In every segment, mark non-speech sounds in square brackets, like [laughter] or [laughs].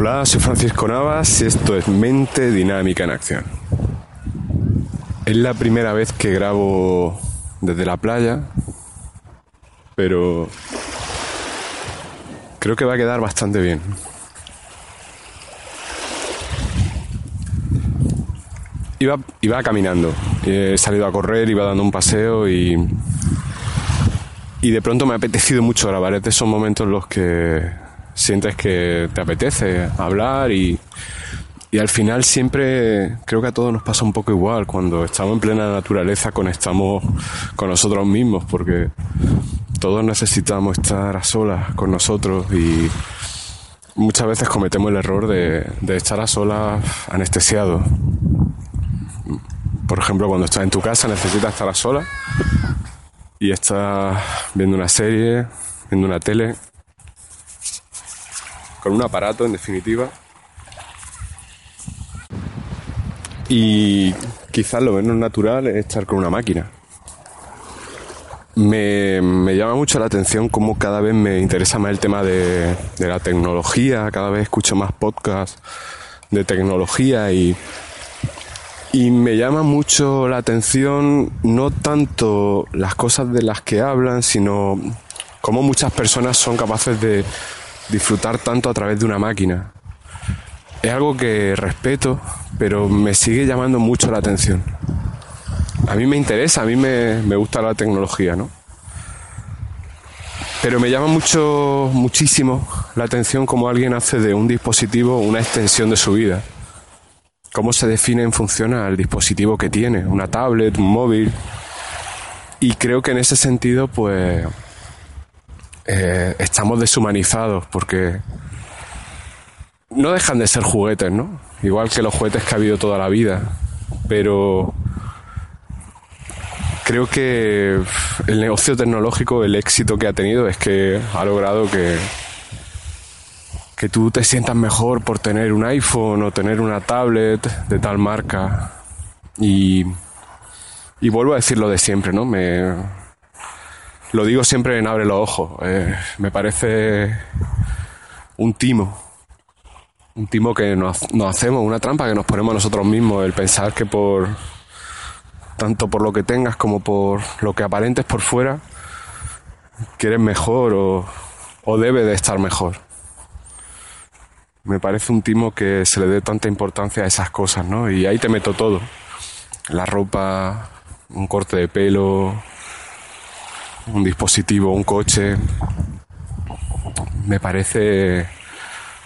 Hola, soy Francisco Navas y esto es Mente Dinámica en Acción. Es la primera vez que grabo desde la playa, pero creo que va a quedar bastante bien. Iba, iba caminando, he salido a correr, iba dando un paseo y, y de pronto me ha apetecido mucho grabar. Es de esos momentos en los que sientes que te apetece hablar y, y al final siempre creo que a todos nos pasa un poco igual. Cuando estamos en plena naturaleza conectamos con nosotros mismos porque todos necesitamos estar a solas con nosotros y muchas veces cometemos el error de, de estar a solas anestesiados. Por ejemplo, cuando estás en tu casa necesitas estar a solas y estás viendo una serie, viendo una tele, un aparato en definitiva. Y quizás lo menos natural es estar con una máquina. Me, me, llama mucho la atención cómo cada vez me interesa más el tema de, de la tecnología, cada vez escucho más podcasts de tecnología y y me llama mucho la atención no tanto las cosas de las que hablan, sino cómo muchas personas son capaces de disfrutar tanto a través de una máquina. Es algo que respeto, pero me sigue llamando mucho la atención. A mí me interesa, a mí me, me gusta la tecnología, ¿no? Pero me llama mucho, muchísimo la atención cómo alguien hace de un dispositivo una extensión de su vida cómo se define en función al dispositivo que tiene, una tablet, un móvil. Y creo que en ese sentido, pues, eh, estamos deshumanizados porque no dejan de ser juguetes, ¿no? Igual que los juguetes que ha habido toda la vida. Pero creo que el negocio tecnológico, el éxito que ha tenido es que ha logrado que que tú te sientas mejor por tener un iPhone o tener una tablet de tal marca. Y, y vuelvo a decir lo de siempre, ¿no? Me, lo digo siempre en Abre los Ojos. Eh, me parece un timo. Un timo que nos, nos hacemos, una trampa que nos ponemos nosotros mismos. El pensar que por. tanto por lo que tengas como por lo que aparentes por fuera, que eres mejor o, o debe de estar mejor me parece un timo que se le dé tanta importancia a esas cosas, ¿no? Y ahí te meto todo. La ropa, un corte de pelo, un dispositivo, un coche. Me parece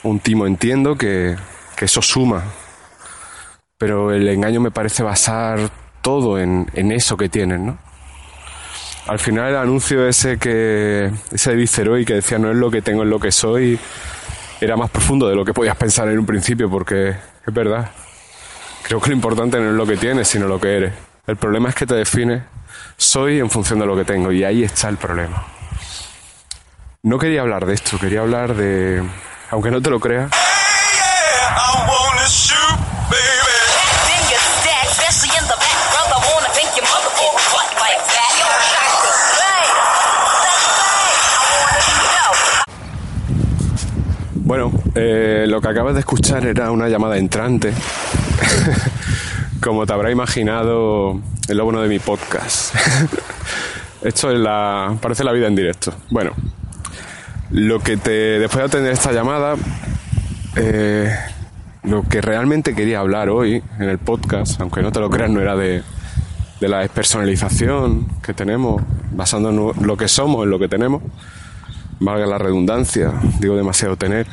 un timo. Entiendo que, que eso suma. Pero el engaño me parece basar todo en, en eso que tienen, ¿no? Al final el anuncio ese que, ese de Viceroy que decía no es lo que tengo, es lo que soy, era más profundo de lo que podías pensar en un principio, porque es verdad. Creo que lo importante no es lo que tienes, sino lo que eres. El problema es que te defines, soy en función de lo que tengo, y ahí está el problema. No quería hablar de esto, quería hablar de, aunque no te lo creas, Bueno, eh, lo que acabas de escuchar era una llamada entrante. [laughs] Como te habrá imaginado, es lo bueno de mi podcast. [laughs] Esto es la. parece la vida en directo. Bueno, lo que te. después de atender esta llamada, eh, lo que realmente quería hablar hoy en el podcast, aunque no te lo creas, no era de, la despersonalización que tenemos, basándonos en lo que somos, en lo que tenemos valga la redundancia, digo demasiado tener.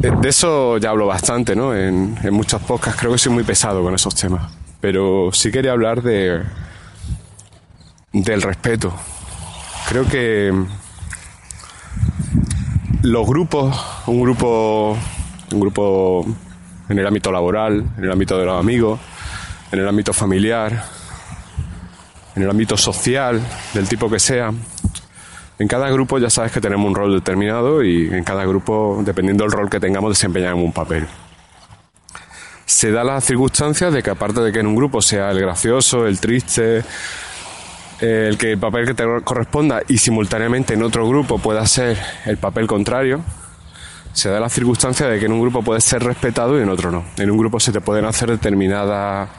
De eso ya hablo bastante, ¿no? En, en muchos podcasts creo que soy muy pesado con esos temas. Pero sí quería hablar de del respeto. Creo que los grupos, un grupo, un grupo en el ámbito laboral, en el ámbito de los amigos, en el ámbito familiar, en el ámbito social, del tipo que sea. En cada grupo ya sabes que tenemos un rol determinado y en cada grupo, dependiendo del rol que tengamos, desempeñamos un papel. Se da la circunstancia de que aparte de que en un grupo sea el gracioso, el triste, el que el papel que te corresponda y simultáneamente en otro grupo pueda ser el papel contrario, se da la circunstancia de que en un grupo puedes ser respetado y en otro no. En un grupo se te pueden hacer determinadas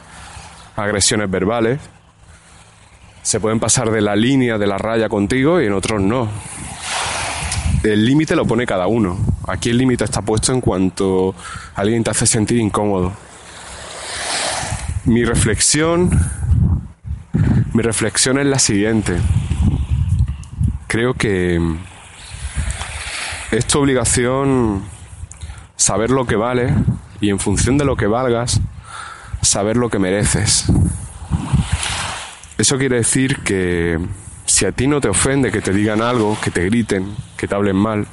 agresiones verbales, se pueden pasar de la línea, de la raya contigo y en otros no. El límite lo pone cada uno. Aquí el límite está puesto en cuanto alguien te hace sentir incómodo. Mi reflexión, mi reflexión es la siguiente. Creo que es tu obligación saber lo que vale y en función de lo que valgas, saber lo que mereces. Eso quiere decir que si a ti no te ofende que te digan algo, que te griten, que te hablen mal,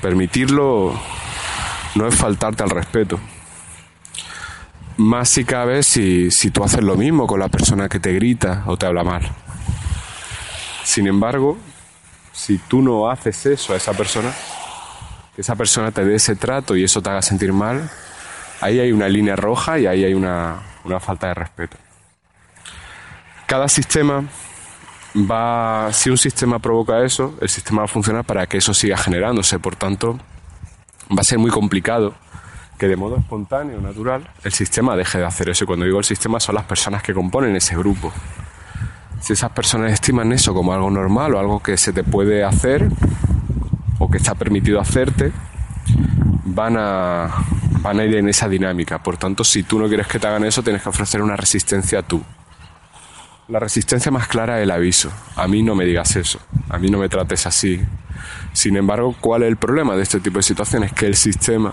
permitirlo no es faltarte al respeto. Más si cabe si, si tú haces lo mismo con la persona que te grita o te habla mal. Sin embargo, si tú no haces eso a esa persona, que esa persona te dé ese trato y eso te haga sentir mal, ahí hay una línea roja y ahí hay una, una falta de respeto. Cada sistema va, si un sistema provoca eso, el sistema va a funcionar para que eso siga generándose. Por tanto, va a ser muy complicado que de modo espontáneo, natural, el sistema deje de hacer eso. Y cuando digo el sistema son las personas que componen ese grupo. Si esas personas estiman eso como algo normal o algo que se te puede hacer o que está permitido hacerte, van a, van a ir en esa dinámica. Por tanto, si tú no quieres que te hagan eso, tienes que ofrecer una resistencia tú. La resistencia más clara es el aviso. A mí no me digas eso, a mí no me trates así. Sin embargo, ¿cuál es el problema de este tipo de situaciones? Que el sistema